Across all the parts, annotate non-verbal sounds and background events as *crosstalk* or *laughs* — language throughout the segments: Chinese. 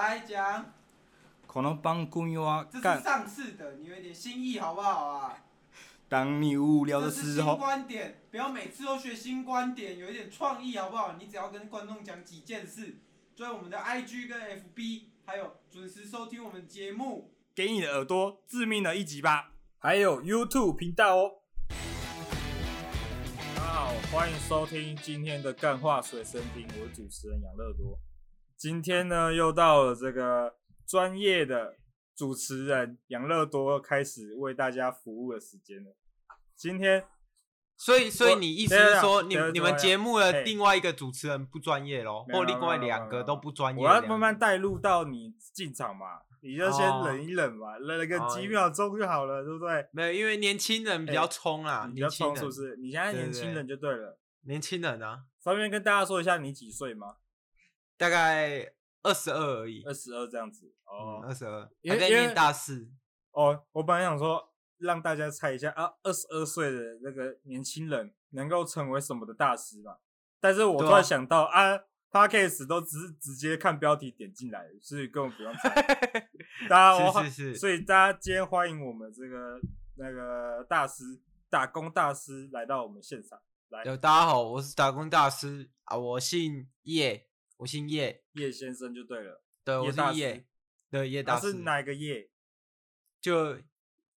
来讲。可能帮姑娘啊，这是上次的，你有一点新意好不好啊？当你无聊的时候。新观点，不要每次都学新观点，有一点创意好不好？你只要跟观众讲几件事，追我们的 IG 跟 FB，还有准时收听我们节目，给你的耳朵致命的一击吧！还有 YouTube 频道哦。大家好，欢迎收听今天的干话随身听，我是主持人杨乐多。今天呢，又到了这个专业的主持人杨乐多开始为大家服务的时间了。今天，所以所以你意思是说，你你们节目的另外一个主持人不专业咯，或另外两个都不专业？我要慢慢带入到你进场嘛。你就先忍一忍嘛，忍了个几秒钟就好了，对不对？没有，因为年轻人比较冲啊，比较冲是不是？你现在年轻人就对了，年轻人啊。方便跟大家说一下你几岁吗？大概二十二而已，二十二这样子哦，二十二还在念大四哦。我本来想说让大家猜一下啊，二十二岁的那个年轻人能够成为什么的大师吧？但是我突然想到啊。Podcast 都只是直接看标题点进来，所以根本不用猜。*laughs* 大家，是是是，所以大家今天欢迎我们这个那个大师打工大师来到我们现场。来，大家好，我是打工大师啊，我姓叶，我姓叶，叶先生就对了。对，我是叶，对叶大师。是哪个叶？就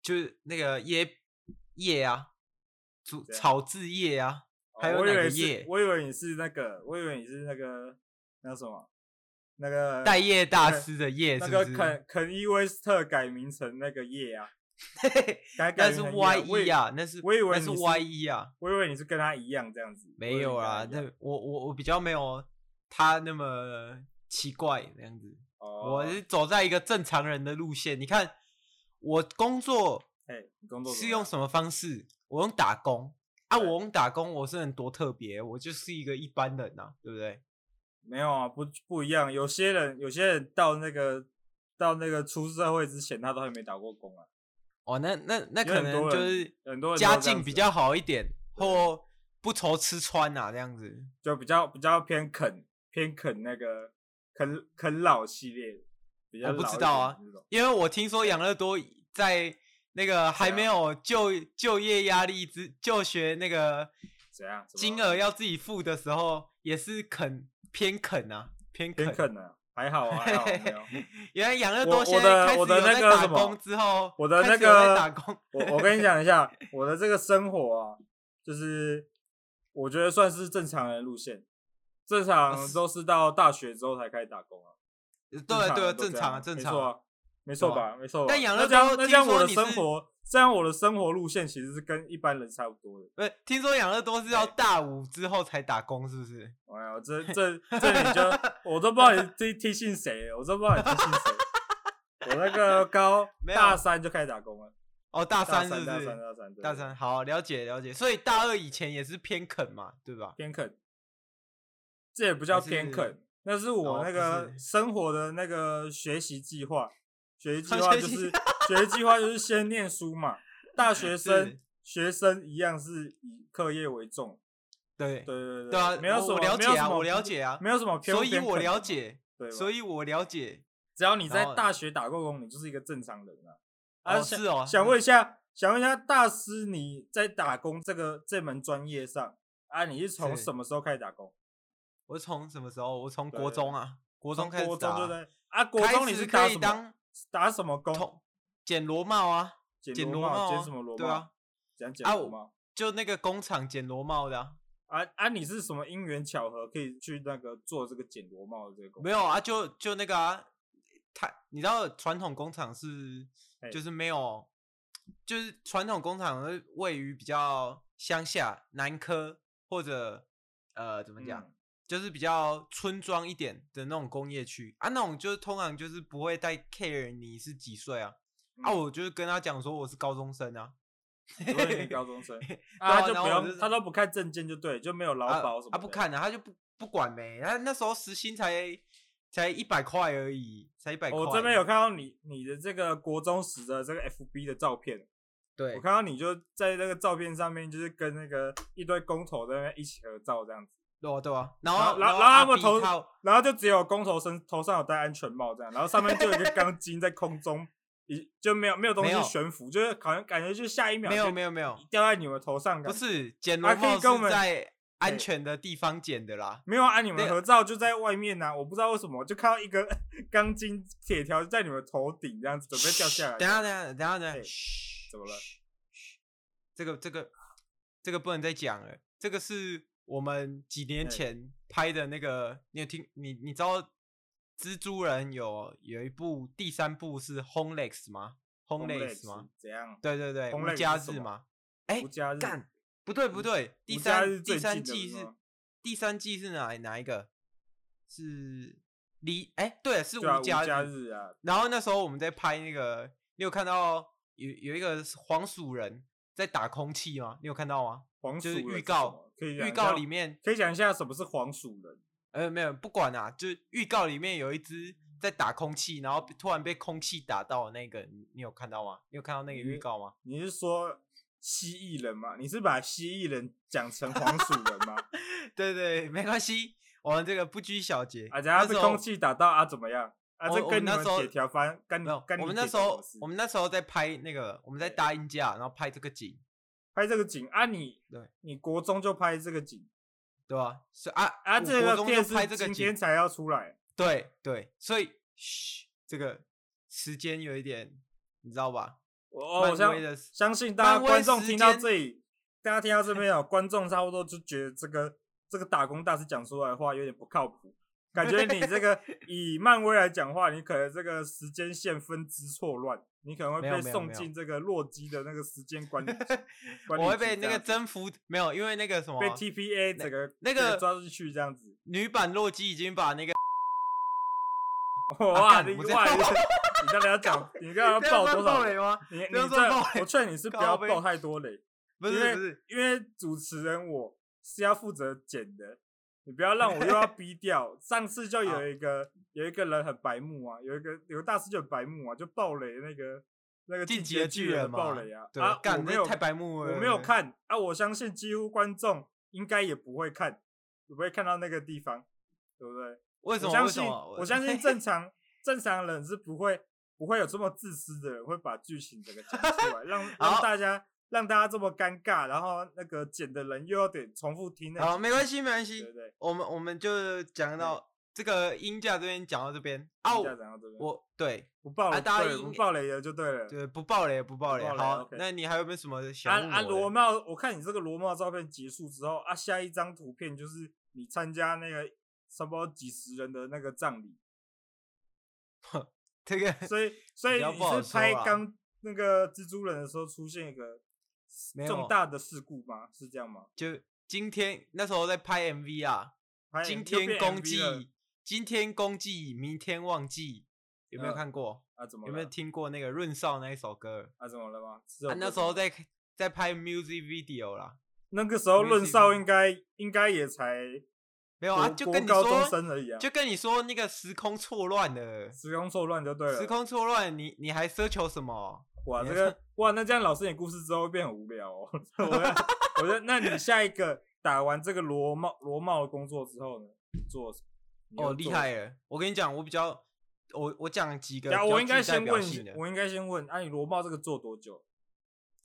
就那个叶叶啊，草草字叶啊。还有哪个叶？我以为你是那个，我以为你是那个那什么，那个待业大师的叶，那个肯肯伊威斯特改名成那个叶啊，*laughs* 改改是 Y E 啊，那是我以为是 Y E 啊，我以为你是跟他一样这样子，没有啊，那我我我比较没有他那么奇怪这样子，哦我是走在一个正常人的路线。你看我工作，哎，你工作是用什么方式？我用打工。啊，我用打工，我是很多特别，我就是一个一般人呐、啊，对不对？没有啊，不不一样。有些人，有些人到那个到那个出社会之前，他都还没打过工啊。哦，那那那可能就是很多家境比较好一点，或不愁吃穿呐、啊，这样子就比较比较偏啃偏啃那个啃啃老系列。比较，我不知道啊，因为我听说养乐多在。那个还没有就就业压力之就学那个怎样金额要自己付的时候，也是啃偏啃啊，偏啃偏啃啊，还好啊，还好没有。*laughs* 原来养乐多现在开始有在打工之后，我的那个打工，我我跟你讲一下，我的这个生活啊，就是我觉得算是正常人路线，正常都是到大学之后才开始打工啊。对对，正常啊，正常啊。没错吧，没错。但养乐多，那这样我的生活，这样我的生活路线其实是跟一般人差不多的。不是，听说养乐多是要大五之后才打工，是不是？哎呀，这这这你就 *laughs* 我都不知道你听听信谁，我都不知道你听信谁。我那个 *laughs* 高大三就开始打工了。哦，大三是不是？大三大三大三，好了解了解。所以大二以前也是偏肯嘛，对吧？偏肯，这也不叫偏肯，那是我那个生活的那个学习计划。学习计划就是学习计划就是先念书嘛，大 *laughs* 学生学生一样是以课业为重。对对对对，对啊，没有什么，我了解啊，我了解啊，没有什么偏，所以我了解，对，所以我了解。只要你在大学打过工，你就是一个正常人啊。啊，是哦。想问一下，想问一下大师，你在打工这个这门专业上啊，你是从什么时候开始打工？我从什么时候？我从国中啊，国中开始打。对对啊，国中你是可以当。打什么工？剪螺帽啊，剪螺帽，剪什么螺帽？对啊，剪剪螺帽，就那个工厂剪螺帽的。啊啊！你是什么因缘巧合可以去那个做这个剪螺帽的这个工？没有啊，就就那个啊，他你知道传统工厂是就是没有，就是传统工厂是位于比较乡下、南科或者呃怎么讲？就是比较村庄一点的那种工业区啊，那种就是通常就是不会带 care 你是几岁啊，嗯、啊，我就是跟他讲说我是高中生啊，高中生，*laughs* 啊，他就不用，他都不看证件就对，就没有劳保什么，他不看的，他就不不管呗，他那时候时薪才才一百块而已，才一百块。我这边有看到你你的这个国中时的这个 FB 的照片，对，我看到你就在那个照片上面，就是跟那个一堆工头在那边一起合照这样子。对啊对啊，然后然后然后他们头，然后就只有工头身头上有戴安全帽这样，然后上面就有一个钢筋在空中，一就没有没有东西悬浮，就是好像感觉就下一秒没有没有没有掉在你们头上，不是捡螺帽是在安全的地方捡的啦，没有啊，你们合照就在外面呐，我不知道为什么就看到一个 *laughs* 钢筋铁条在你们头顶这样子准备掉下来，等下等下等下等怎么了？这个这个这个不能再讲了，这个是我们几年前拍的那个，你有听你你知道蜘蛛人有有一部第三部是 Homeless 吗？Homeless 吗？怎样？对对对，无家日吗？哎，干不对不对，第三第三季是第三季是哪哪一个？是离哎对，是无家日啊。然后那时候我们在拍那个，你有看到有有一个黄鼠人？在打空气吗？你有看到吗？黄鼠就是预告，预告里面可以讲一下什么是黄鼠人？呃，没有，不管啊，就是预告里面有一只在打空气，然后突然被空气打到那个，你你有看到吗？你有看到那个预告吗？你是说蜥蜴人吗？你是把蜥蜴人讲成黄鼠人吗？*laughs* 对对，没关系，我们这个不拘小节。啊，然后被空气打到啊，怎么样？啊，这跟你们铁条翻，跟没有。我们那时候，我们那时候在拍那个，我们在搭音架，然后拍这个景，拍这个景啊，你对，你国中就拍这个景，对吧？是啊啊，这个电视今天才要出来，对对，所以嘘，这个时间有一点，你知道吧？我相相信大家观众听到这里，大家听到这边有 *laughs* 观众差不多就觉得这个这个打工大师讲出来的话有点不靠谱。感觉你这个 *laughs* 以漫威来讲话，你可能这个时间线分支错乱，你可能会被送进这个洛基的那个时间管理。*laughs* 我会被那个征服没有，因为那个什么被 TPA 整个那个抓进去这样子。女版洛基已经把那个 *laughs* 哇，你哇，你刚才要讲，你刚才要 *laughs* 爆多少雷吗？你你这我劝你是不要爆太多雷，不是不是，因为主持人我是要负责剪的。你不要让我又要 *laughs* 逼掉。上次就有一个有一个人很白目啊，有一个有个大师就很白目啊，就暴雷那个那个进击的巨人爆雷啊，啊，我没有太白目了，我没有看啊，我相信几乎观众应该也不会看，不会看到那个地方，对不对？为什么？我相信我相信正 *laughs* 常正常人是不会不会有这么自私的人会把剧情整个讲出来，让 *laughs* 让大家。让大家这么尴尬，然后那个剪的人又要得重复听。好，没关系，没关系。对对，我们我们就讲到这个音架这边，讲到这边。啊，我对不爆雷，大家不爆雷了就对了。对，不爆雷，不爆雷。好，那你还有没有什么想？啊啊，螺帽，我看你这个螺帽照片结束之后啊，下一张图片就是你参加那个差不多几十人的那个葬礼。哼，这个，所以所以你是拍刚那个蜘蛛人的时候出现一个。重大的事故吗？是这样吗？就今天那时候在拍 MV 啊，今天公祭，今天公祭，明天忘记，有没有看过？啊，怎么？有没有听过那个润少那一首歌？啊，怎么了吗？啊，那时候在在拍 music video 啦。那个时候润少应该应该也才没有啊，就跟你说，就跟你说那个时空错乱的，时空错乱就对了，时空错乱，你你还奢求什么？哇，这个哇，那这样老师演故事之后会变很无聊哦。*laughs* *laughs* 我觉得，那你下一个打完这个螺帽螺帽的工作之后呢？做？哦，厉害耶！我跟你讲，我比较，我我讲几个。我应该先问你，我应该先问，啊，你螺帽这个做多久？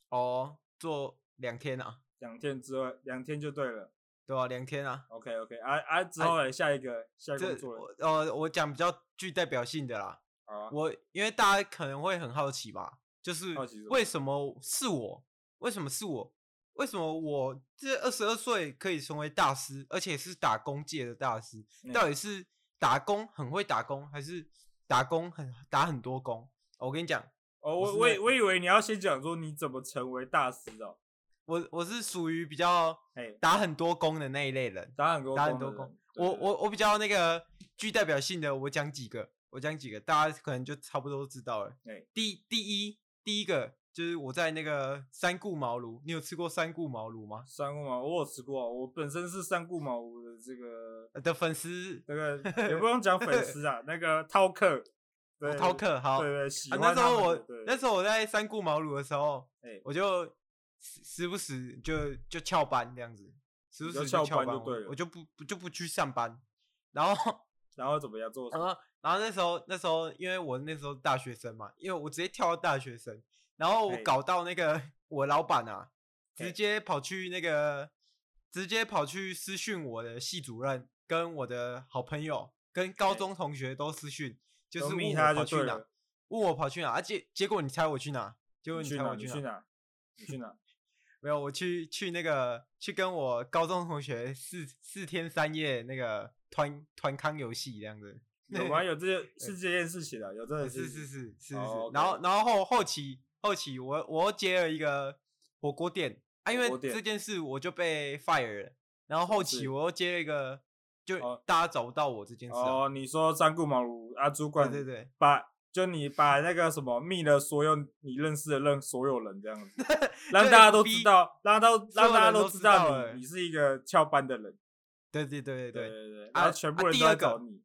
哦，做两天啊，两天之外，两天就对了，对啊，两天啊。OK OK，啊啊，之后来下一个下一个做了。呃，我讲比较具代表性的啦。啊。我因为大家可能会很好奇吧。就是为什么是我？为什么是我？为什么我这二十二岁可以成为大师，而且是打工界的大师？到底是打工很会打工，还是打工很打很多工？我跟你讲，哦，我我我以为你要先讲说你怎么成为大师哦。我我是属于比较打很多工的那一类人，打很多打很多工。我我我比较那个具代表性的，我讲几个，我讲几个，大家可能就差不多知道了。第第一。第一个就是我在那个三顾茅庐，你有吃过三顾茅庐吗？三顾茅庐我有吃过，我本身是三顾茅庐的这个的粉丝，那个也不 *laughs* 用讲粉丝啊，那个饕客，对，饕客好，对对，喜欢。那时候我那时候我在三顾茅庐的时候，我就时不时就就翘班这样子，时不时就翘班，我我就不不就不去上班，然后然后怎么样做？然后然后那时候那时候因为我那时候大学生嘛，因为我直接跳到大学生，然后我搞到那个 *laughs* 我老板啊，直接跑去那个直接跑去私讯我的系主任，跟我的好朋友，跟高中同学都私讯，就是问我跑去哪，问我跑去哪，而且结果你猜我去哪？结果你猜我去哪？你去哪？*laughs* 没有，我去去那个去跟我高中同学四四天三夜那个团团康游戏这样子。有吗？*laughs* 有这是这件事情啊，有这个是是是是是是。然后然后后后期后期我我又接了一个火锅店啊，因为这件事我就被 fire 了。然后后期我又接了一个，就大家找不到我这件事。哦，你说三顾茅庐啊，主管对对对，把。就你把那个什么密了所有你认识的任所有人这样子，*laughs* 让大家都知道，让都让大家都知道你你是一个翘班的人。对对对对对对对，然后全部人都在找你。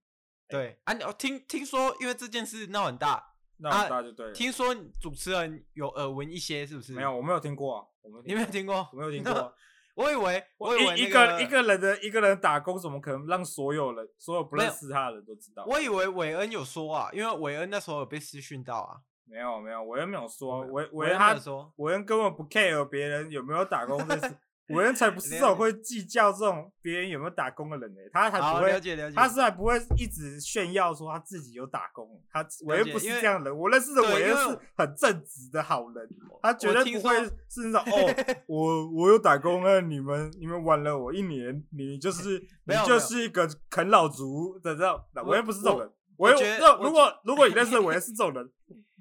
对啊，你听听说因为这件事闹很大，闹很大就对。听说主持人有耳闻一些，是不是？没有，我没有听过啊。我们你没有听过？我没有听过。*laughs* 我以为，我以为一个一个人的一个人打工，怎么可能让所有人所有不认识他的人都知道？我以为韦恩有说啊，因为韦恩那时候有被私讯到啊。没有没有，韦恩没有说，韦韦恩他说，韦恩根本不 care 别人有没有打工这事。*laughs* 韦恩才不是这种会计较这种别人有没有打工的人呢，他还不会，他是还不会一直炫耀说他自己有打工。他我又不是这样的人，我认识的我又是很正直的好人，他绝对不会是那种 *laughs* 哦，我我有打工啊，你们你们玩了我一年，你就 *laughs* 是你就是一个啃老族的这样。我又不是这种人，韦恩如果如果你认识的我也是这种人，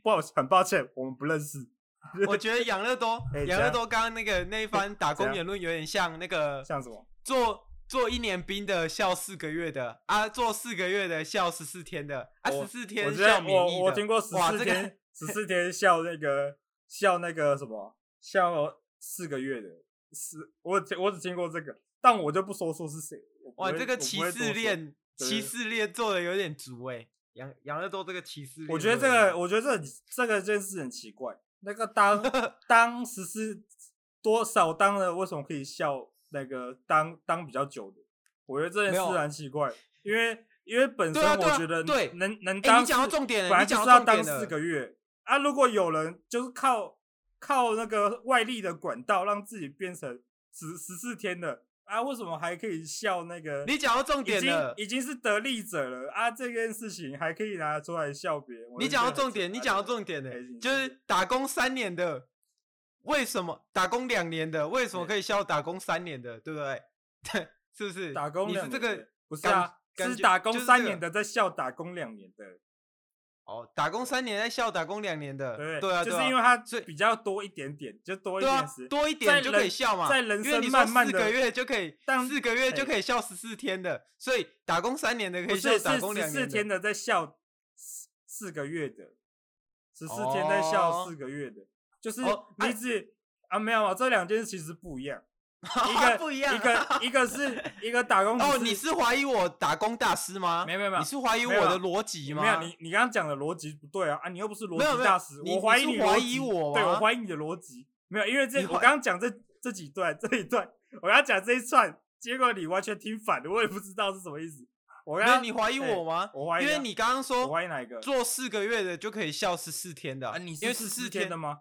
不好很抱歉，我们不认识。*laughs* 我觉得养乐多，养乐多刚刚那个那一番打工言论有点像那个，像什么？做做一年兵的笑四个月的啊，做四个月的笑十四天的啊，十四天笑免疫的。我听过十四天，*laughs* 十四天笑那个笑那个什么笑四个月的，是我我只听过这个，但我就不说说是谁。哇，这个歧视链歧视链做的有点足哎，养养乐多这个歧视链，我觉得这个我觉得这这个件事很奇怪。那个当 *laughs* 当时是多少当的，为什么可以笑那个当当比较久的？我觉得这件事很奇怪，因为因为本身我觉得对能能当，你讲到重点，本来就是要当四个月啊。如果有人就是靠靠那个外力的管道让自己变成十十四天的。啊，为什么还可以笑那个？你讲到重点了，已经是得利者了啊！这件事情还可以拿出来笑别人。你讲到重点，你讲到重点呢，就是打工三年的，为什么打工两年的，为什么可以笑打工三年的，对不对？*laughs* 对，是不是？打工你是这个不是啊？是打工三年的在笑打工两年的。哦，打工三年在笑打工两年的，对对啊，就是因为他比较多一点点，就多一点时，多一点就可以笑嘛。在人生慢慢的四个月就可以，四个月就可以笑十四天的，所以打工三年的可以笑打工两年四天的在笑四个月的，十四天在笑四个月的，就是你只啊没有啊，这两件事其实不一样。一个 *laughs* 不一样，一个一个是一个打工哦，你是怀疑我打工大师吗？没有没有，你是怀疑我的逻辑吗？没有，你你刚刚讲的逻辑不对啊啊！你又不是逻辑大师，我怀疑你怀疑我，对我怀疑你的逻辑没有，因为这我刚刚讲这这几段这一段，我刚刚讲这一串，结果你完全听反了，我也不知道是什么意思。我刚刚你怀疑我吗？我怀疑，因为你刚刚说我怀疑哪一个？做四个月的就可以笑十四天的啊，你是十四天的吗？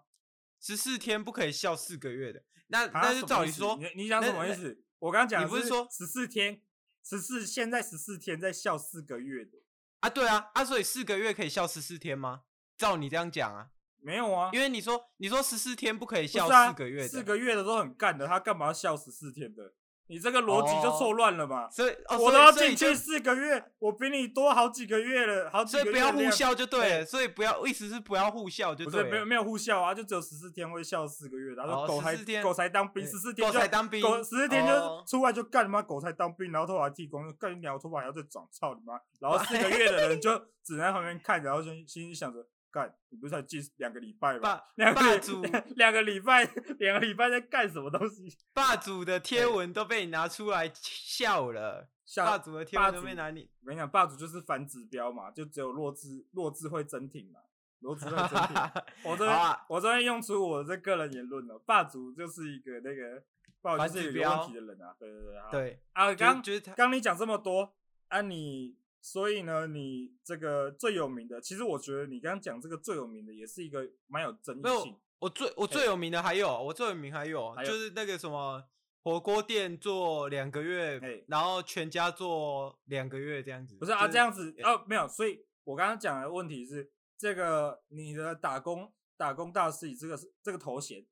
十四天不可以笑四个月的。那那就照理说，你你想什么意思？我刚刚讲，你不是说十四天，十四现在十四天在笑四个月的啊？对啊，啊，所以四个月可以笑十四天吗？照你这样讲啊？没有啊，因为你说你说十四天不可以笑四个月的，四个月的都很干的，他干嘛要笑十四天的？你这个逻辑就错乱了吧？所以我都要进去四个月，我比你多好几个月了，好几个月。所以不要互笑就对了。所以不要，意思是不要互笑就对了。不是，没有没有互笑啊，就只有十四天会笑四个月。然后狗才狗才当兵，十四天狗才当兵，狗十四天就出来就干嘛？狗才当兵，然后头发剃光，干你鸟头发还要再长，操你妈！然后四个月的人 *laughs* 就只能在旁边看，然后就心里想着。干，你不是才进两个礼拜吗？两霸主两个礼拜，两个礼拜在干什么东西？霸主的贴文都被你拿出来笑了。霸主的贴文都被拿你。我跟你讲，霸主就是反指标嘛，就只有弱智，弱智会真挺嘛，弱智会真挺。*laughs* 我这边，我这边用出我这个人言论了，霸主就是一个那个不好意思，有问题的人啊，对对对，对啊，刚就是刚你讲这么多啊，你所以呢，你这个最有名的，其实我觉得你刚刚讲这个最有名的，也是一个蛮有争议性。我最我最有名的还有，我最有名还有，就是那个什么火锅店做两个月，然后全家做两个月这样子。不是啊，这样子哦，没有。所以我刚刚讲的问题是，这个你的打工打工大师以这个这个头衔。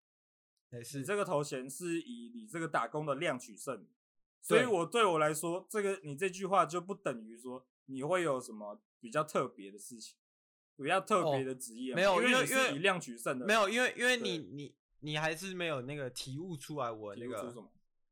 是你这个头衔是以你这个打工的量取胜，所以我对我来说，这个你这句话就不等于说你会有什么比较特别的事情，比较特别的职业，没有，因为因为以量取胜的，没有，因为因为你你你还是没有那个体悟出来我那个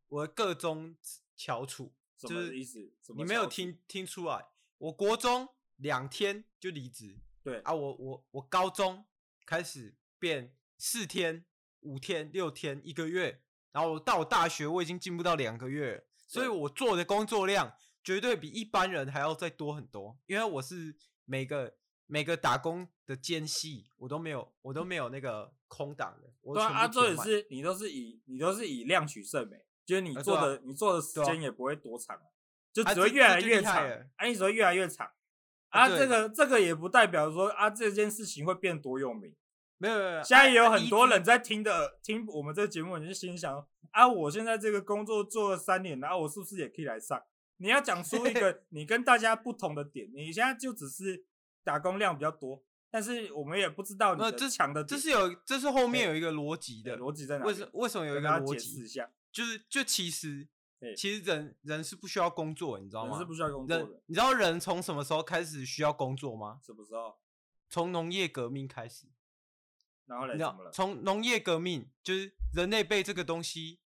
我个中翘楚，就是意思？你没有听听出来？我国中两天就离职，对啊，我我我高中开始变四天。五天、六天、一个月，然后到我大学，我已经进步到两个月，所以我做的工作量绝对比一般人还要再多很多。因为我是每个每个打工的间隙，我都没有，我都没有那个空档的。我对啊，做的是你都是以你都是以量取胜呗，就是你做的、啊、你做的时间也不会多长，就只会越来越长，啊，你只会越来越长。啊，这个这个也不代表说啊这件事情会变多有名。没有没有，现在也有很多人在听的，啊、听我们这个节目，你就心想啊，我现在这个工作做了三年了，然后我是不是也可以来上？你要讲出一个你跟大家不同的点，你现在就只是打工量比较多，但是我们也不知道你的强的点，这是有，这是后面有一个逻辑的，逻辑在哪里？为什为什么有一个逻辑？解释一下，就是就其实其实人人是不需要工作，你知道吗？人是不需要工作的。你知道人从什么时候开始需要工作吗？什么时候？从农业革命开始。然后来怎么了？从农业革命，就是人类被这个东西，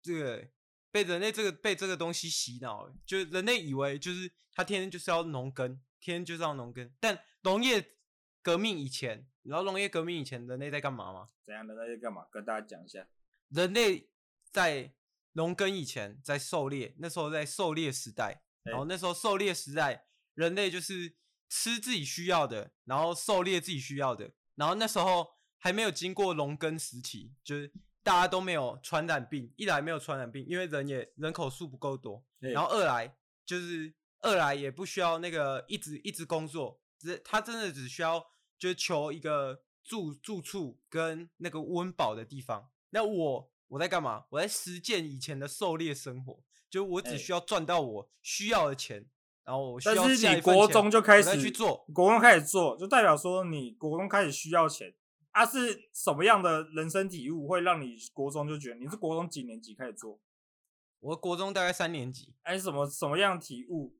这个被人类这个被这个东西洗脑了，就是人类以为就是他天天就是要农耕，天天就是要农耕。但农业革命以前，你知道农业革命以前，人类在干嘛吗？怎样？人类在干嘛？跟大家讲一下。人类在农耕以前，在狩猎，那时候在狩猎时代，然后那时候狩猎时代，人类就是吃自己需要的，然后狩猎自己需要的，然后那时候。还没有经过农耕时期，就是大家都没有传染病。一来没有传染病，因为人也人口数不够多，然后二来就是二来也不需要那个一直一直工作，只他真的只需要就是求一个住住处跟那个温饱的地方。那我我在干嘛？我在实践以前的狩猎生活，就我只需要赚到我需要的钱，然后我需要但是你国中就开始去做，国中开始做，就代表说你国中开始需要钱。他、啊、是什么样的人生体悟会让你国中就觉得你是国中几年级开始做？我国中大概三年级。哎，什么什么样的体悟？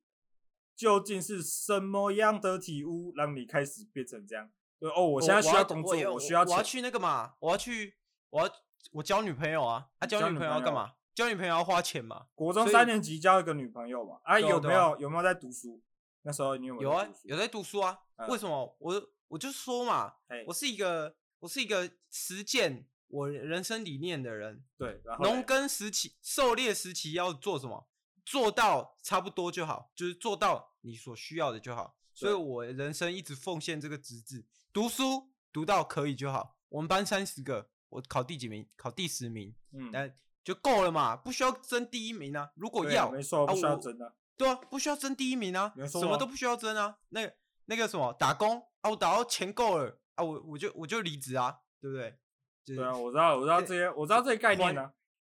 究竟是什么样的体悟让你开始变成这样？对哦，我现在需要工作，我，我，我需要钱，我要去那个嘛，我要去，我要我交女朋友啊！啊，交女朋友要干嘛？交女朋友要花钱嘛？国中三年级交一个女朋友嘛？啊，有没有有没有在读书？那时候你有没有？有啊，有在读书啊。为什么？我我就说嘛，我是一个。我是一个实践我人生理念的人。对，农耕时期、狩猎时期要做什么？做到差不多就好，就是做到你所需要的就好。所以我人生一直奉献这个职责，读书读到可以就好。我们班三十个，我考第几名？考第十名，嗯，但就够了嘛，不需要争第一名啊。如果要，没错，不需要争啊。对啊，不需要争第一名啊，什么都不需要争啊。那个那个什么打工啊，我打到钱够了。啊，我我就我就离职啊，对不对？对啊，我知道，我知道这些，我知道这些概念啊。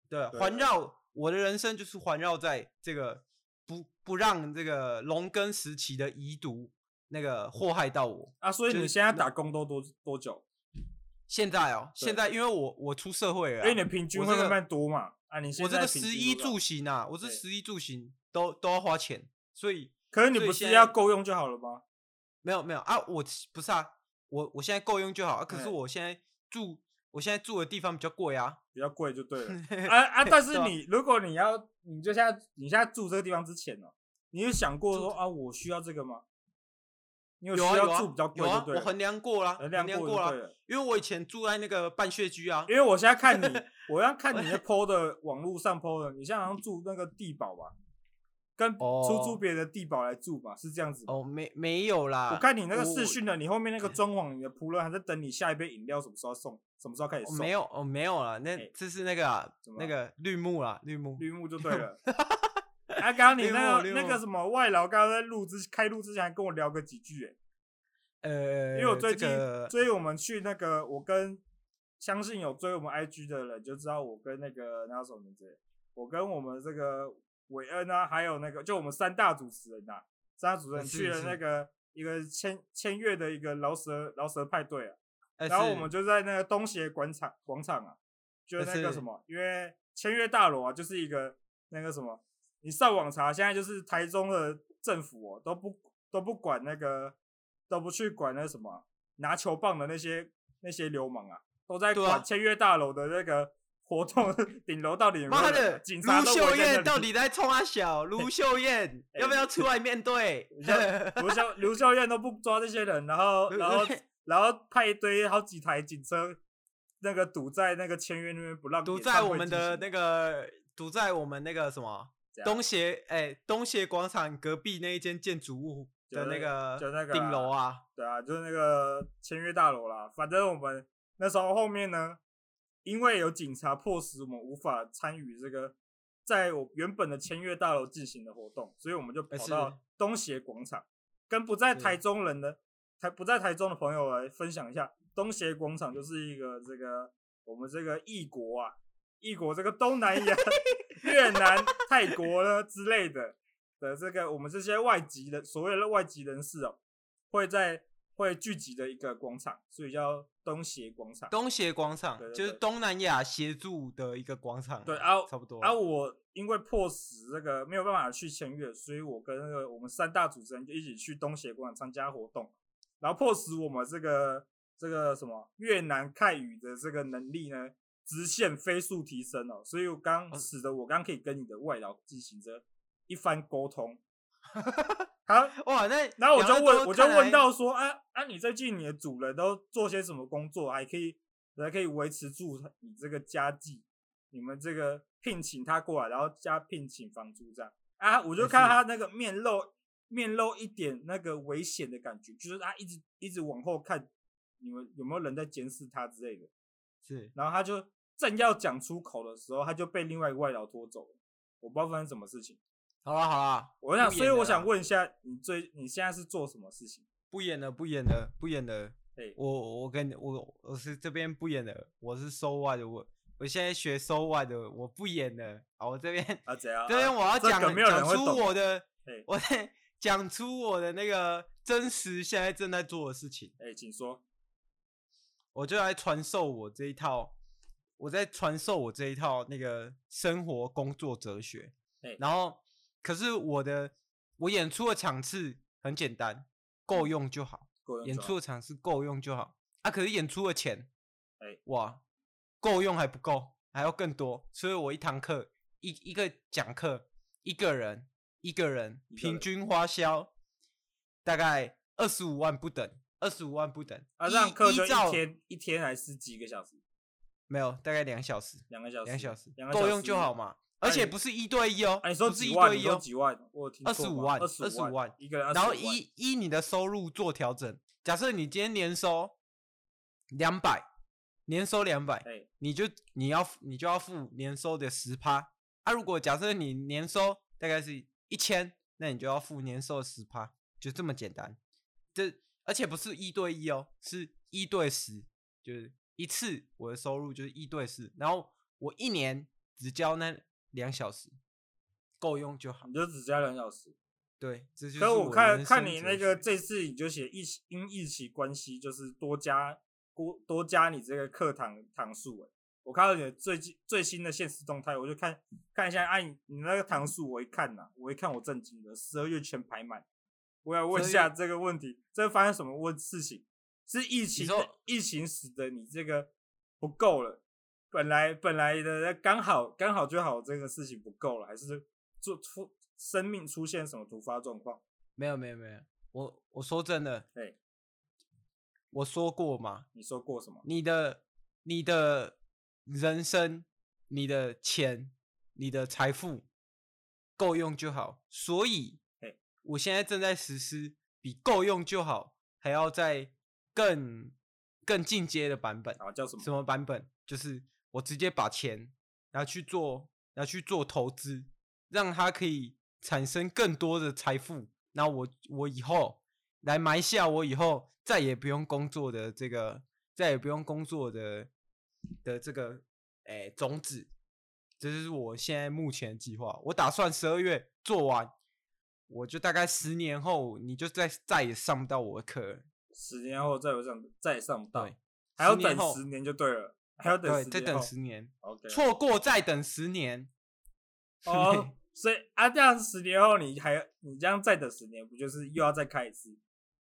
对，环绕我的人生就是环绕在这个不不让这个农耕时期的遗毒那个祸害到我啊。所以你现在打工都多多久？现在哦，现在因为我我出社会了，因为你的平均会慢慢多嘛。啊，你我这个食衣住行啊，我这食衣住行都都要花钱，所以可是你不是要够用就好了吗？没有没有啊，我不是啊。我我现在够用就好，啊，可是我现在住，我现在住的地方比较贵啊，比较贵就对了 *laughs* 啊啊！但是你如果你要，你就现在你现在住这个地方之前呢，你有想过说啊，我需要这个吗？你有需要住比较贵有啊，我衡量过了，衡量过了，因为我以前住在那个半穴居啊，因为我现在看你，*laughs* 我要看你的 PO 的网络上 PO 的，你现在好像住那个地堡吧？跟出租别人的地堡来住吧，是这样子哦，没没有啦。我看你那个视讯的，你后面那个装潢，你的仆人还在等你下一杯饮料什么时候送，什么时候开始送？没有哦，没有了。那这是那个那个绿幕啦，绿幕，绿幕就对了。*laughs* *laughs* 啊，刚刚你那个那个什么外劳，刚刚在录之开录之前还跟我聊个几句，哎，呃，因为我最近追我们去那个，我跟相信有追我们 IG 的人就知道，我跟那个那叫什么名字？我跟我们这个。韦恩啊，还有那个，就我们三大主持人呐、啊，三大主持人去了那个一个签签约的一个饶舌饶舌派对啊，然后我们就在那个东协广场广场啊，就那个什么，因为签约大楼啊，就是一个那个什么，你上网查，现在就是台中的政府哦、喔，都不都不管那个，都不去管那什么拿球棒的那些那些流氓啊，都在管签约大楼的那个。活动 *laughs* 顶楼到底有没有？妈的，卢秀燕到底在冲阿小？卢秀燕 *laughs* 要不要出来面对？卢秀卢秀燕都不抓这些人，然后 *laughs* 然后然后派一堆好几台警车，那个堵在那个签约那边不让。堵在我们的那个堵在我们那个什么东协哎东协广场隔壁那一间建筑物的那个就那个顶楼啊，对啊，就是那个签约大楼啦。反正我们那时候后面呢。因为有警察迫使我们无法参与这个在我原本的签约大楼进行的活动，所以我们就跑到东协广场，跟不在台中人的台不在台中的朋友来分享一下，东协广场就是一个这个我们这个异国啊，异国这个东南亚、*laughs* 越南、泰国呢之类的的这个我们这些外籍的所谓的外籍人士哦，会在。会聚集的一个广场，所以叫东协广场。东协广场就是东南亚协助的一个广场。对啊，差不多。啊，我因为迫使这个没有办法去签约，所以我跟那个我们三大主持人就一起去东协广场参加活动，然后迫使我们这个这个什么越南泰语的这个能力呢，直线飞速提升哦。所以我刚使得我刚可以跟你的外劳进行着一番沟通。*laughs* 好哇，那然后我就问，我就问到说，啊啊，你最近你的主人都做些什么工作，还可以还可以维持住你这个家计？你们这个聘请他过来，然后加聘请房租这样啊？我就看他那个面露面露一点那个危险的感觉，就是他一直一直往后看，你们有没有人在监视他之类的？是，然后他就正要讲出口的时候，他就被另外一个外劳拖走了，我不知道发生什么事情。好了好了，我想，所以我想问一下，你最你现在是做什么事情？不演了，不演了，不演了。欸、我我跟你我我是这边不演了，我是收外的，我我现在学收外的，我不演了。好，我这边啊怎样？这边我要讲讲出我的，我讲出我的那个真实现在正在做的事情。哎、欸，请说。我就来传授我这一套，我在传授我这一套那个生活工作哲学。欸、然后。可是我的我演出的场次很简单，够用就好。够用。演出的场次够用就好。啊，可是演出的钱，哎、欸，哇，够用还不够，还要更多。所以我一堂课一一个讲课，一个人一个人平均花销大概二十五万不等，二十五万不等。啊，这样课就一天一天还是几个小时？没有，大概两小时。两个小时。两小时。够用就好嘛。而且不是一对一哦，你说不是一对一哦，几万？我听二十五万，二十五万一个人，然后依依你的收入做调整。假设你今天年收两百，年收两百，你就你要你就要付年收的十趴。啊，如果假设你年收大概是一千，那你就要付年收的十趴，就这么简单。这而且不是一对一哦，是一对十，就是一次我的收入就是一对十，然后我一年只交那。两小时够用就好，你就只加两小时。对，这就是。可我看看你那个这次你就写疫因疫情关系，就是多加多多加你这个课堂堂数。哎，我看到你的最近最新的现实动态，我就看看一下，哎、啊、你那个堂数，我一看呐、啊，我一看我震惊了，十二月全排满。我要问一下这个问题，这发生什么问事情？是疫情疫情使得你这个不够了？本来本来的刚好刚好就好，这个事情不够了，还是做出生命出现什么突发状况？没有没有没有，我我说真的，对，我说过嘛？你说过什么？你的你的人生、你的钱、你的财富，够用就好。所以，我现在正在实施比够用就好还要再更更进阶的版本。啊，叫什么？什么版本？就是我直接把钱拿去做，拿去做投资，让它可以产生更多的财富。那我我以后来埋下我以后再也不用工作的这个，再也不用工作的的这个诶、欸、种子。这就是我现在目前的计划。我打算十二月做完，我就大概十年后，你就再再也上不到我的课。十年后再有上，再也上不到，还要等十年就对了，还要等十年，再等十年。OK，错过再等十年。哦，所以啊，这样十年后你还你这样再等十年，不就是又要再开一次？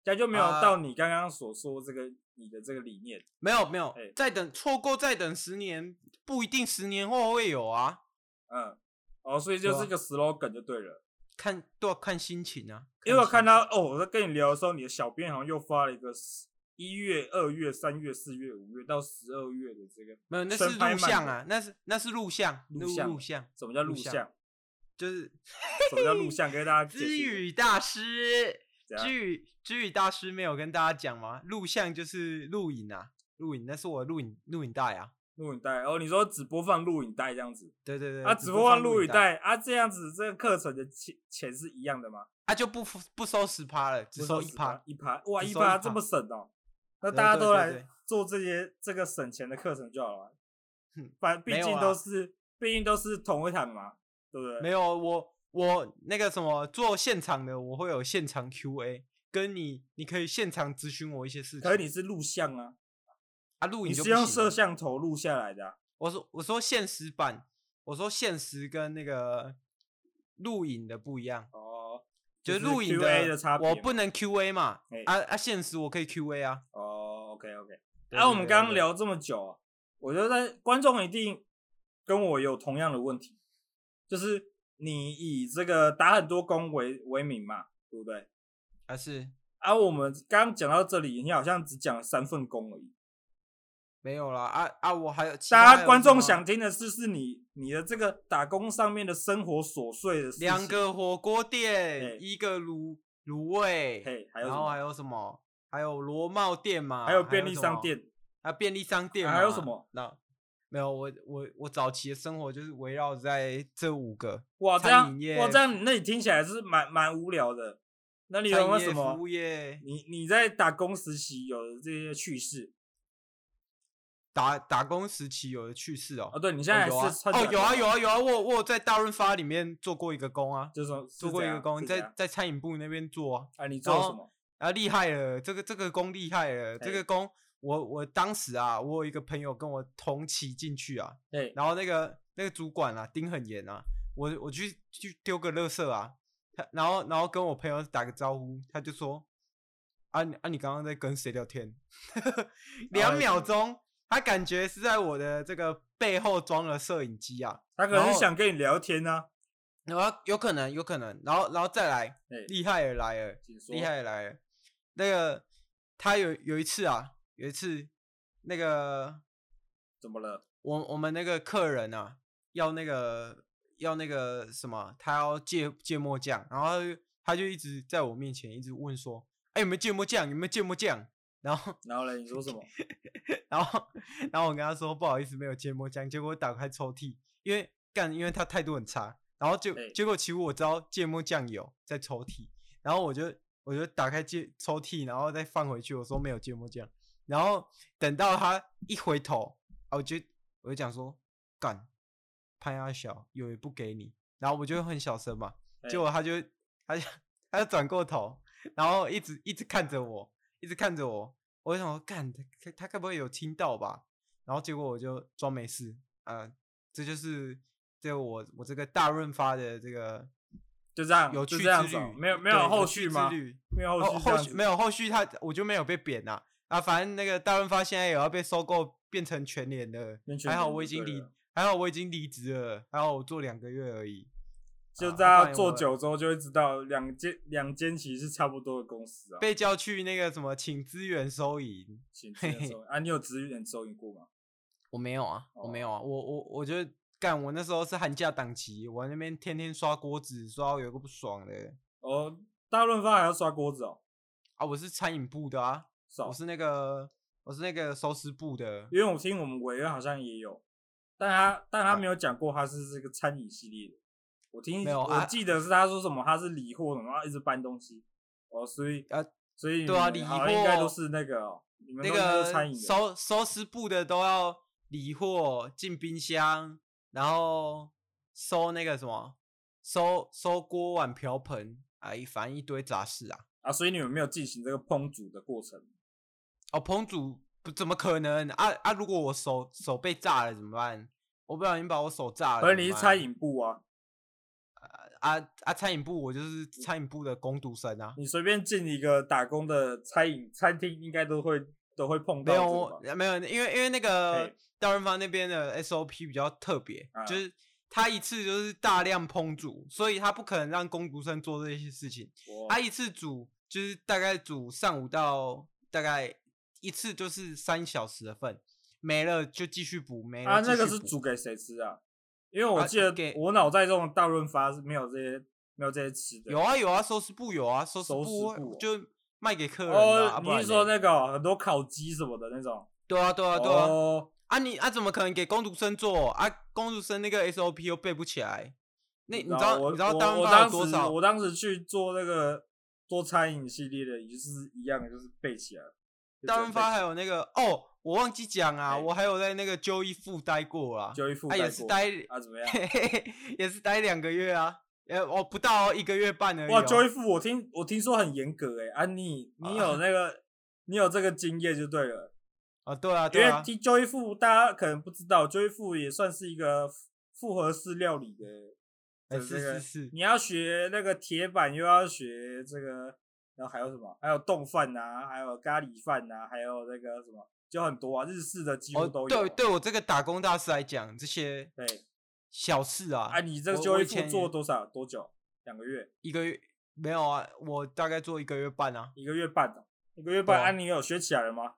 这样就没有到你刚刚所说这个、uh, 你的这个理念。没有没有，再等错过再等十年。不一定十年后会有啊，嗯，哦，所以就是个 slogan 就对了，看都要看心情啊。因为我看到哦，我在跟你聊的时候，你的小编好像又发了一个一月、二月、三月、四月、五月到十二月的这个，没有，那是录像啊，那是那是录像，录像，录像，什么叫录像？就是什么叫录像？给大家知语大师，知语知语大师没有跟大家讲吗？录像就是录影啊，录影，那是我录影录影带啊。录影带哦，你说只播放录影带这样子？对对对，啊，只播放录影带啊，这样子这个课程的钱钱是一样的吗？啊，就不不收十趴了，只收一趴一趴，哇，一趴这么省哦？那大家都来做这些这个省钱的课程就好了。反正毕竟都是毕竟都是同一堂嘛，对不对？没有我我那个什么做现场的，我会有现场 QA，跟你你可以现场咨询我一些事情。可是你是录像啊。啊，录影你是用摄像头录下来的、啊？我说我说现实版，我说现实跟那个录影的不一样哦，就是录影的，的差别，我不能 Q A 嘛，啊啊，现实我可以 Q A 啊。哦，OK OK。那我们刚刚聊这么久、啊，我觉得观众一定跟我有同样的问题，就是你以这个打很多工为为名嘛，对不对？还是啊，我们刚刚讲到这里，你好像只讲了三份工而已。没有啦，啊啊！我还有，大家观众想听的是，是你你的这个打工上面的生活琐碎的事情。两个火锅店，一个卤卤味，嘿，还有然后还有什么？还有螺帽店嘛？还有便利商店，啊，便利商店，还有什么？那没有，我我我早期的生活就是围绕在这五个。哇，这样哇，这样那你听起来是蛮蛮无聊的。那你有没有什么？服务业，你你在打工实习有的这些趣事？打打工时期有的趣事哦，哦，对你现在是哦，有啊有啊有啊，我我在大润发里面做过一个工啊，就是做过一个工，在在餐饮部那边做啊。啊，你做什么？啊，厉害了，这个这个工厉害了，这个工我我当时啊，我有一个朋友跟我同期进去啊，对，然后那个那个主管啊盯很严啊，我我去去丢个垃圾啊，他然后然后跟我朋友打个招呼，他就说啊啊，你刚刚在跟谁聊天？*laughs* 两秒钟。他感觉是在我的这个背后装了摄影机啊，他可能是想跟你聊天呢，然后有可能，有可能，然后，然后再来，厉害也来了，厉害也来了，那个他有有一次啊，有一次那个怎么了？我我们那个客人啊，要那个要那个什么，他要芥芥末酱，然后他就一直在我面前一直问说，哎，有没有芥末酱？有没有芥末酱？然后，然后嘞，你说什么？*laughs* 然后，然后我跟他说不好意思，没有芥末酱。结果我打开抽屉，因为干，因为他态度很差。然后就结果其实我知道芥末酱有在抽屉，然后我就我就打开芥抽屉，然后再放回去。我说没有芥末酱。然后等到他一回头，啊，我就我就讲说干，潘亚小有也不给你。然后我就很小声嘛，结果他就他就他就转过头，然后一直一直看着我。一直看着我，我就想说，干他，他该不会有听到吧？然后结果我就装没事，啊、呃，这就是这我我这个大润发的这个就这样有趣之旅，没有没有后续吗？没有后续，后续没有后续，他我就没有被贬呐。啊，反正那个大润发现在也要被收购，变成全联的，还好我已经离，还好我已经离职了，还好我做两个月而已。就大家做久之后就会知道，两间两间其实是差不多的公司啊。被叫去那个什么，请资源收银，请资源收银啊？你有资源收银过吗？我没有啊，我没有啊。我我我觉得干，我那时候是寒假档期，我那边天天刷锅子，刷到有个不爽的。哦，大润发还要刷锅子哦？啊，我是餐饮部的啊，是哦、我是那个我是那个收尸部的。因为我听我们委员好像也有，但他但他没有讲过他是这个餐饮系列的。我听没有，我记得是他说什么他是理货什么，然后一直搬东西。哦，所以啊，所以对啊，理货应该都是那个、哦、那个收收拾部的都要理货进冰箱，然后收那个什么收收锅碗瓢盆，哎，反正一堆杂事啊啊！所以你们没有进行这个烹煮的过程？哦，烹煮不怎么可能啊啊！如果我手手被炸了怎么办？我不小心把我手炸了。可是你是餐饮部啊。啊啊！餐饮部，我就是餐饮部的工读生啊。你随便进一个打工的餐饮餐厅，应该都会都会碰到。没有，没有，因为因为那个大润发那边的 SOP 比较特别，啊、就是他一次就是大量烹煮，所以他不可能让工读生做这些事情。他一次煮就是大概煮上午到大概一次就是三小时的份，没了就继续补。没了，啊，那个是煮给谁吃啊？因为我记得给我脑袋中的大润发是没有这些没有这些吃的。有啊有啊，收拾部有啊，收拾部就卖给客人。哦，你是说那个很多烤鸡什么的那种？对啊对啊对啊。啊你啊怎么可能给工读生做啊？工读生那个 SOP 又背不起来。那你知道你知道大润发有多少？我当时去做那个做餐饮系列的，也是一样的，就是背起来。大润发还有那个哦。我忘记讲啊，我还有在那个 Joy Food 待过啊，Joy Food 啊也是待啊怎么样？*laughs* 也是待两个月啊，呃，我不到一个月半而已。哇，Joy Food 我听我听说很严格哎，啊你你有那个 *laughs* 你有这个经验就对了啊，对啊对啊。因为 Joy Food 大家可能不知道，Joy Food 也算是一个复合式料理的，是是是。你要学那个铁板，又要学这个，然后还有什么？还有冻饭呐，还有咖喱饭啊，还有那个什么？就很多啊，日式的几乎都有。对，对我这个打工大师来讲，这些对小事啊。啊，你这个就一天做多少？多久？两个月？一个月？没有啊，我大概做一个月半啊。一个月半的，一个月半。啊，你有学起来了吗？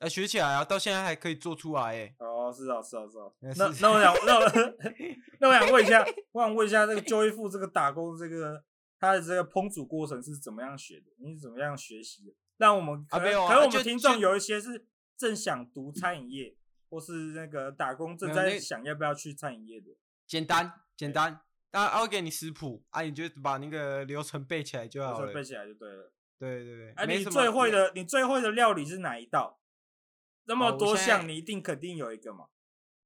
啊，学起来啊，到现在还可以做出来哎。哦，是啊，是啊，是啊。那那我想，那我 *laughs* 那我想问一下，我想问一下，这个 Joy Food 这个打工这个他的这个烹煮过程是怎么样学的？你是怎么样学习的？让我们可能可能我们听众有一些是。正想读餐饮业，或是那个打工正在想要不要去餐饮业的，简单简单，当然我会给你食谱啊，你就把那个流程背起来就好了，背起来就对了。对对对，啊，你最会的，你最会的料理是哪一道？那么多项，你一定肯定有一个嘛。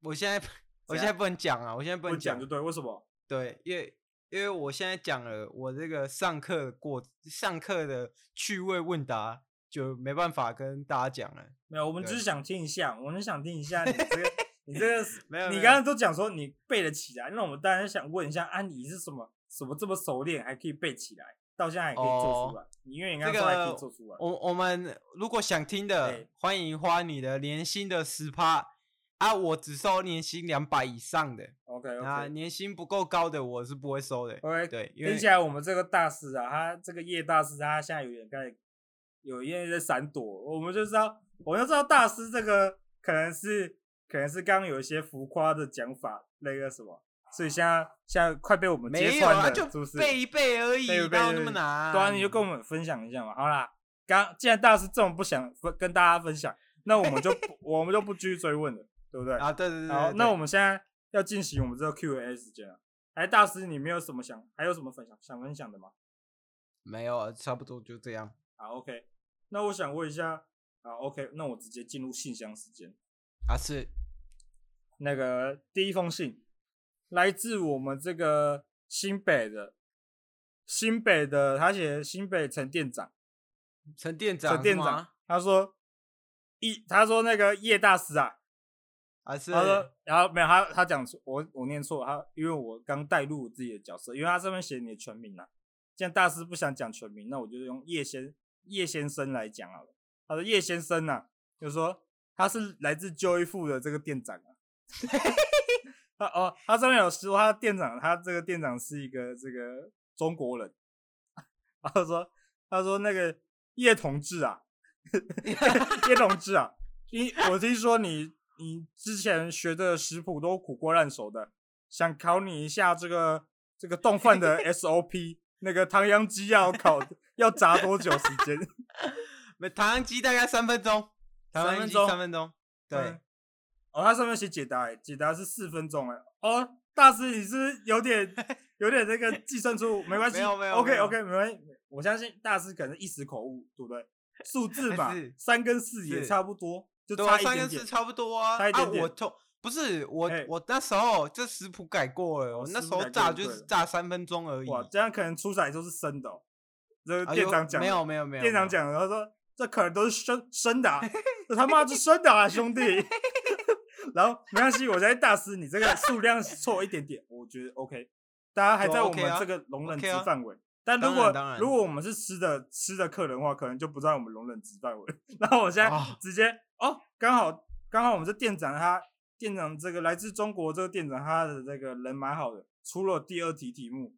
我现在 *laughs* 我现在不能讲啊，我现在不能讲，就对，为什么？对，因为因为我现在讲了我这个上课过上课的趣味问答。就没办法跟大家讲了。没有，我们只是想听一下，我们想听一下你这个，*laughs* 你这个，没有，你刚刚都讲说你背得起来，那我们当然想问一下，啊，你是什么，什么这么熟练，还可以背起来，到现在还可以做出来？你因为你刚刚说还可以做出来。我我们如果想听的，欢迎花你的年薪的十趴啊，我只收年薪两百以上的。OK，啊，年薪不够高的我是不会收的。OK，对，听起来我们这个大师啊，他这个叶大师，他现在有点在。有一些在闪躲，我们就知道，我就知道大师这个可能是，可能是刚刚有一些浮夸的讲法，那个什么，所以现在现在快被我们揭穿了，是不是？背一背而已，背背没有那么难。对啊，你就跟我们分享一下嘛。好啦，刚既然大师这么不想分跟大家分享，那我们就 *laughs* 我们就不继续追问了，对不对？啊，对对对，对。好，那我们现在要进行我们这个 Q&A 时间了。哎，大师，你没有什么想，还有什么分享想分享的吗？没有，差不多就这样。好，OK。那我想问一下，啊，OK，那我直接进入信箱时间。啊，是那个第一封信，来自我们这个新北的，新北的，他写新北陈店长，陈店长，陈店长，他说一，他说那个叶大师啊，还是他说，然后没有他，他讲错，我我念错，他因为我刚带入我自己的角色，因为他上面写你的全名啊，既然大师不想讲全名，那我就用叶先。叶先生来讲好了，他说叶先生呐、啊，就是说他是来自 Joy Food 的这个店长啊。*laughs* 他哦，他上面有说他店长，他这个店长是一个这个中国人。然后说，他说那个叶同志啊，叶同志啊，你我听说你你之前学的食谱都苦过烂熟的，想考你一下这个这个冻饭的 SOP，那个唐扬鸡要烤要炸多久时间？*laughs* 没，唐扬鸡大概三分钟，三分钟，三分钟。对，哦，它上面写解答，哎，解答是四分钟，哎，哦，大师你是有点 *laughs* 有点这个计算错误，没关系，没有没有，OK OK，没关系，我相信大师可能一时口误，对不对？数字嘛，三跟四也差不多，就差一点点，三跟四差不多啊，差一点点。啊，我从不是我我那时候这食谱改过了，我那时候炸就是炸三分钟而已。哇，这样可能出来都是生的。这个店长讲，没有没有没有，店长讲，他说这可能都是生生的，啊 *laughs* 这他妈是生的啊，兄弟。*laughs* 然后没关系，我在大师，你这个数量错一点点，我觉得 OK，大家还在我们这个容忍值范围。但如果如果我们是吃的吃的客人的话，可能就不在我们容忍值范围。*laughs* 然后我现在直接哦，刚好刚好我们这店长他店长这个来自中国这个店长他的这个人蛮好的，出了第二题题目。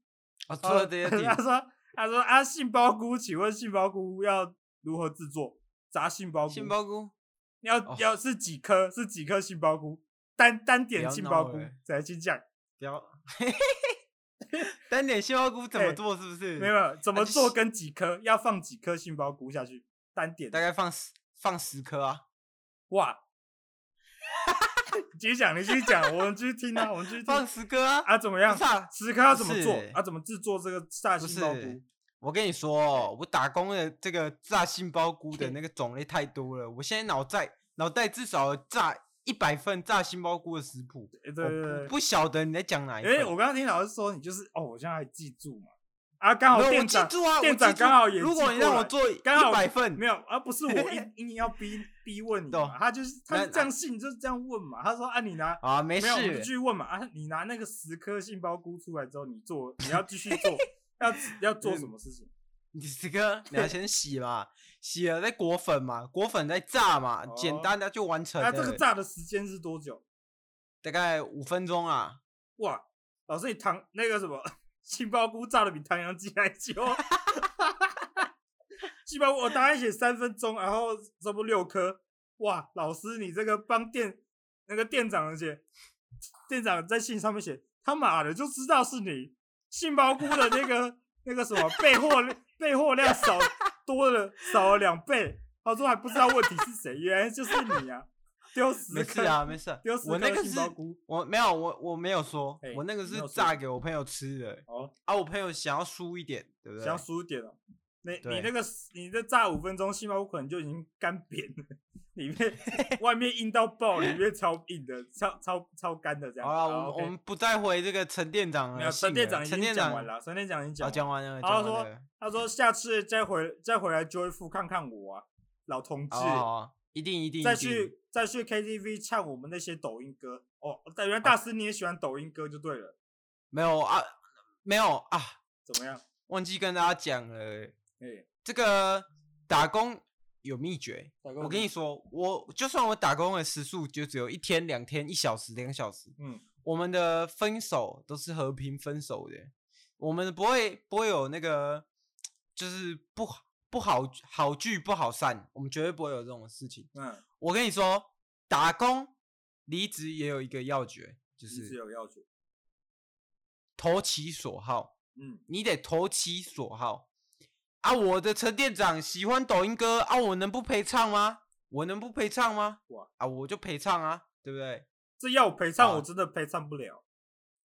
啊，出了第二题，他说他说啊，杏鲍菇，请问杏鲍菇要如何制作？炸杏鲍菇，杏鲍菇要要是几颗？是几颗杏鲍菇？单单点杏鲍菇，再去讲，不要。*laughs* 单点杏鲍菇怎么做？是不是？欸、没有，怎么做跟几颗？要放几颗杏鲍菇下去？单点大概放十放十颗啊！哇！*laughs* *laughs* 继续讲，你继续讲，我们继续听啊，我们继续听放十歌啊！啊，怎么样？啊、十颗要怎么做？啊，怎么制作这个炸杏鲍菇？我跟你说，我打工的这个炸杏鲍菇的那个种类太多了，我现在脑袋脑袋至少炸。一百份炸杏鲍菇的食谱，对对对，不晓得你在讲哪一份？因为我刚刚听老师说，你就是哦，我现在还记住嘛，啊，刚好店长，啊、店长刚好也，如果你让我做一百份，没有，而、啊、不是我硬硬 *laughs* 要逼逼问你嘛，他就是他是这样信，就是这样问嘛，他说啊，你拿啊，没事，没有，继续问嘛，啊，你拿那个十颗杏鲍菇出来之后，你做，你要继续做，*laughs* 要要做什么事情？*laughs* 你这个，你要先洗嘛。洗了再裹粉嘛，裹粉再炸嘛，哦、简单的就完成。那这个炸的时间是多久？大概五分钟啊！哇，老师你糖那个什么杏鲍菇炸的比唐扬鸡还久。*laughs* 杏鲍菇我答案写三分钟，然后这不六颗。哇，老师你这个帮店那个店长写，店长在信上面写，他妈的就知道是你杏鲍菇的那个那个什么备货备货量少。多了少了两倍，他说还不知道问题是谁，原来就是你啊！丢死！没事啊，*laughs* 没事。丢死！我那个是，我没有，我我没有说，我那个是炸给我朋友吃的。哦，啊，我朋友想要酥一点，对不对？想要酥一点哦。你你那个你这炸五分钟，杏鲍菇可能就已经干扁了，里面 *laughs* 外面硬到爆，里面超硬的，超超超干的这样。好了，我们不再回这个陈店长了。没有，陈店长已经讲完了，陈店长已经讲完了。他说他说下次再回再回来 Joyful 看看我啊，老同志。一定一定。再去再去 KTV 唱我们那些抖音歌哦。但原来大师你也喜欢抖音歌就对了。没有啊，没有啊，怎么样？忘记跟大家讲了。欸、这个打工有秘诀，我跟你说，我就算我打工的时数就只有一天、两天、一小时、两小时，嗯，我们的分手都是和平分手的，我们不会不会有那个就是不不好好聚不好散，我们绝对不会有这种事情。嗯，我跟你说，打工离职也有一个要诀，就是有要诀，投其所好。嗯，你得投其所好。啊，我的陈店长喜欢抖音歌啊，我能不陪唱吗？我能不陪唱吗？哇啊，我就陪唱啊，对不对？这要我陪唱，我真的陪唱不了。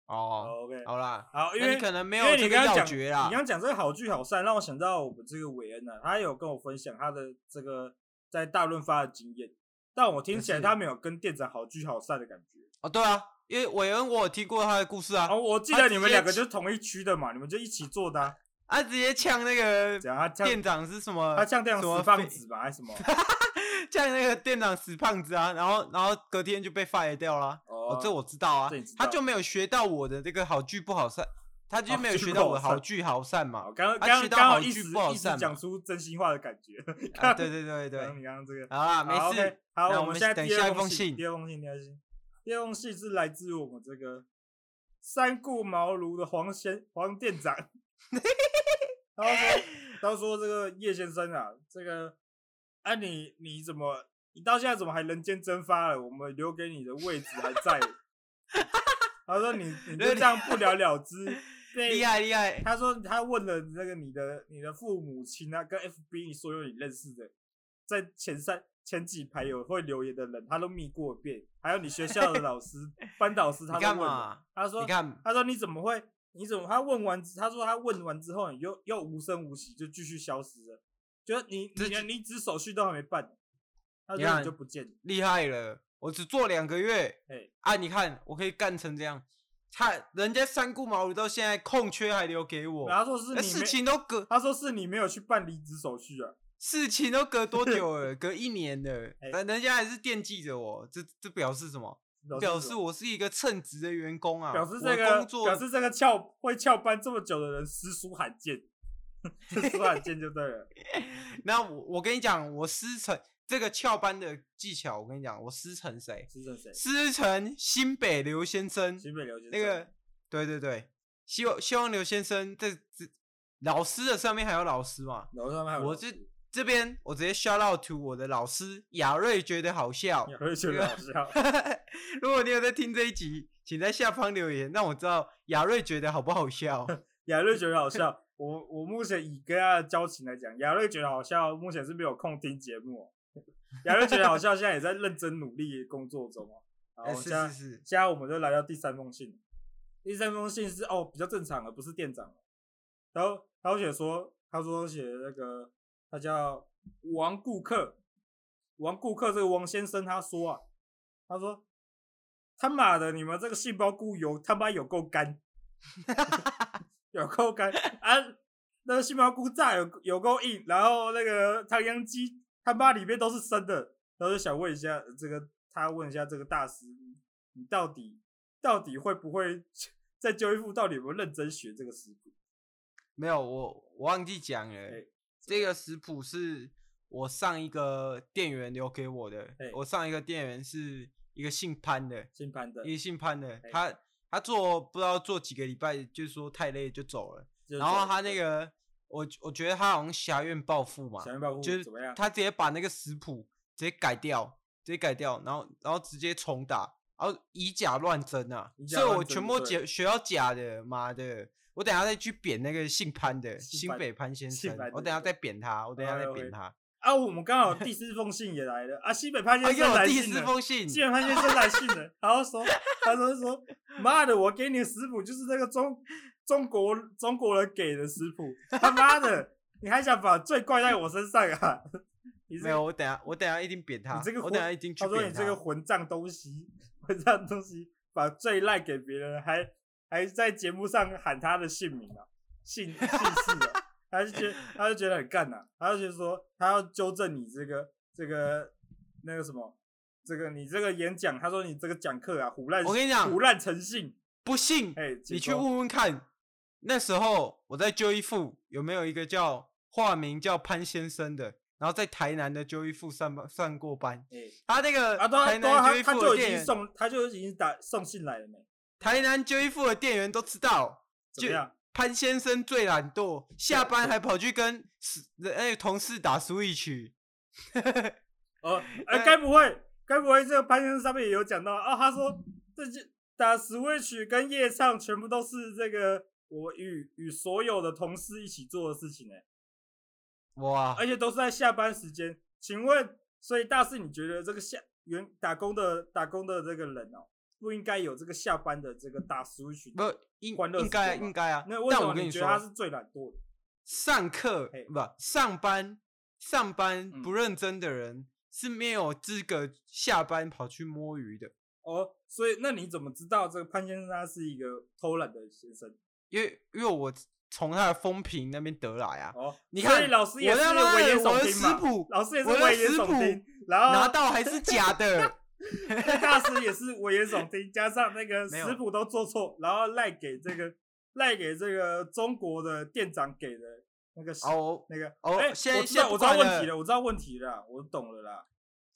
哦，OK，好啦，好，因为你可能没有这个要诀啦。你刚刚讲这个好聚好散，让我想到我们这个韦恩啊，他有跟我分享他的这个在大润发的经验，但我听起来他没有跟店长好聚好散的感觉。哦，对啊，因为韦恩我有听过他的故事啊。哦，我记得你们两个就是同一区的嘛，你们就一起做的啊。他直接呛那个店长是什么？他呛店长死胖子吧，还是什么？*laughs* 呛那个店长死胖子啊！然后，然后隔天就被 fire 掉了。哦，这我知道啊。他就没有学到我的这个好聚不好散，他就没有学到我的好聚好散嘛。刚刚刚好意思不好散，讲出真心话的感觉。*laughs* 啊，对对对对。你刚刚这个好啦，没事。好，我们现在等下一封信。第二封信，第二封信，第二封信是来自我们这个三顾茅庐的黄先黄店长。*laughs* 他说：“他说这个叶先生啊，这个，哎，你你怎么，你到现在怎么还人间蒸发了？我们留给你的位置还在。*laughs* 他说你你就这样不了了之，厉害厉害。他说他问了那个你的你的父母亲啊，跟 FB 所有你认识的，在前三前几排有会留言的人，他都密过一遍，还有你学校的老师、班导师，他都问了。他说，你看，他说你怎么会？你怎么？他问完，他说他问完之后，你又又无声无息就继续消失了，就你你连离职手续都还没办。他说你就不见，厉害了！我只做两个月，哎、欸、啊，你看我可以干成这样，他人家三顾茅庐到现在空缺还留给我。他说是你事情都隔，他说是你没有去办离职手续啊。事情都隔多久了？*laughs* 隔一年了，但人家还是惦记着我，这这表示什么？表示我是一个称职的员工啊！表示这个工作，表示这个翘会翘班这么久的人实属罕见，实属罕见就对了。那我我跟你讲，我师承。这个翘班的技巧，我跟你讲，我师承谁？师承谁？师承新北刘先生。新北刘先生。那个，对对对，希望希望刘先生这这老师的上面还有老师嘛？老师上面还有。我这这边我直接 shout out to 我的老师亚瑞，觉得好笑。亚瑞觉得好笑。*laughs* 如果你有在听这一集，请在下方留言，让我知道亚瑞觉得好不好笑。*laughs* 亚瑞觉得好笑。我我目前以跟他的交情来讲，亚瑞觉得好笑，目前是没有空听节目。亚瑞觉得好笑，现在也在认真努力工作中哦。好，现在现在我们就来到第三封信。第三封信是哦，比较正常的，不是店长。然后他写说，他说写那个他叫王顾客，王顾客这个王先生他说啊，他说他妈的，你们这个细胞固油他妈有够干，*laughs* 有够干啊！那个杏鲍菇炸有有够硬，然后那个唐扬鸡。他妈里面都是生的，然后就想问一下这个，他问一下这个大师，你到底到底会不会在揪一副？到底有没有认真学这个食谱？没有，我我忘记讲了，欸、这个食谱是我上一个店员留给我的。欸、我上一个店员是一个姓潘的，姓潘的，一个姓潘的，欸、他他做不知道做几个礼拜，就是说太累就走了，走然后他那个。我我觉得他好像侠怨报复嘛，就是他直接把那个食谱直接改掉，直接改掉，然后然后直接重打，然后以假乱真啊，所以我全部解学到假的，妈的！我等下再去扁那个姓潘的新北潘先生，我等下再扁他，我等下再扁他。啊，我们刚好第四封信也来了啊，西北潘先生来信了，第四封信，西北潘先生来信了，然后说，他说说，妈的，我给你的食谱就是那个中。中国中国人给的食谱，他妈的，你还想把罪怪在我身上啊？*laughs* 没有，我等下我等下一定扁他。你这个我等下一定他。他说你这个混账东西，混账东西，把罪赖给别人，还还在节目上喊他的姓名啊，姓姓氏啊，他就觉得他就觉得很干呐、啊，他就觉得说他要纠正你这个这个那个什么，这个你这个演讲，他说你这个讲课啊，胡乱，我跟你讲，胡乱诚信，不信，哎，你去问问看。那时候我在揪一副，有没有一个叫化名叫潘先生的，然后在台南的揪一副上班上过班。欸、他那个啊，台南揪一副的店员送，他就已经打送信来了没？台南揪一副的店员都知道，就潘先生最懒惰，下班还跑去跟那个同事打 Switch。哦，*laughs* 哎、欸，该不会，该不会这个潘先生上面也有讲到啊？他说这些打 Switch 跟夜唱全部都是这个。我与与所有的同事一起做的事情呢、欸，哇！而且都是在下班时间。请问，所以大师，你觉得这个下原打工的打工的这个人哦、喔，不应该有这个下班的这个打 Switch？不，应应该应该啊。那为什么你觉得他是最懒惰的？上课不上班上班不认真的人是没有资格下班跑去摸鱼的哦。所以，那你怎么知道这个潘先生他是一个偷懒的先生？因为因为我从他的风评那边得来啊，哦，你看老师也是危言耸听嘛，老师也是危言耸听，然后拿到还是假的，*laughs* 大师也是危言耸听，加上那个食谱都做错，然后赖给这个赖给这个中国的店长给的那个哦那个哦，哎，我知道我知道问题了，我知道问题了，我懂了啦。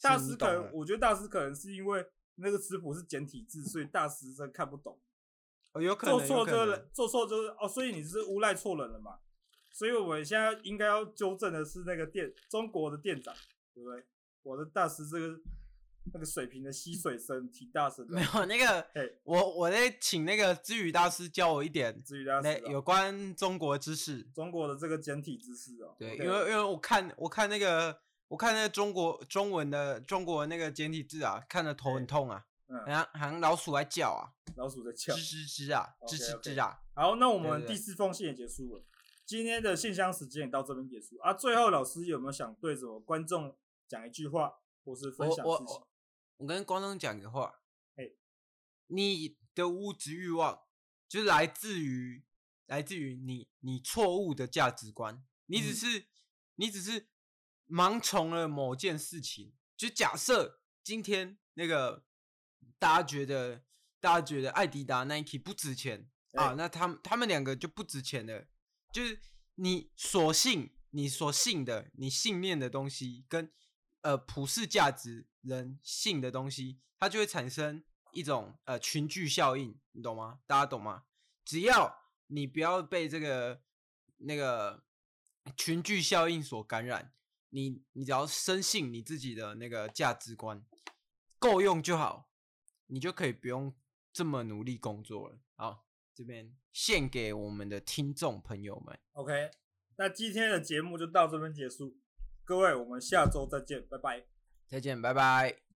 大师可能我觉得大师可能是因为那个食谱是简体字，所以大师真看不懂。哦，有可能做错就是做错就是哦，所以你是诬赖错人了嘛？所以我们现在应该要纠正的是那个店中国的店长，对不对？我的大师这个那个水瓶的吸水声挺大声 *laughs* 的。没有那个，*laughs* 我我在请那个知语大师教我一点知语大师、哦、有关中国知识，中国的这个简体知识哦。对因为因为我看我看那个我看那个中国中文的中国那个简体字啊，看的头很痛啊，嗯，好像好像老鼠在叫啊，老鼠在叫，吱吱吱啊，吱吱吱啊。好，那我们第四封信也结束了，今天的信箱时间也到这边结束啊。最后，老师有没有想对什么观众讲一句话，或是分享事情？我跟观众讲个话，哎你的物质欲望就是来自于来自于你你错误的价值观，你只是、嗯、你只是盲从了某件事情。就假设今天那个大家觉得大家觉得艾迪达、Nike 不值钱.啊，那他们他们两个就不值钱了。就是你所信你所信的你信念的东西跟呃普世价值。人性的东西，它就会产生一种呃群聚效应，你懂吗？大家懂吗？只要你不要被这个那个群聚效应所感染，你你只要深信你自己的那个价值观够用就好，你就可以不用这么努力工作了。好，这边献给我们的听众朋友们。OK，那今天的节目就到这边结束，各位，我们下周再见，拜拜。再见，拜拜。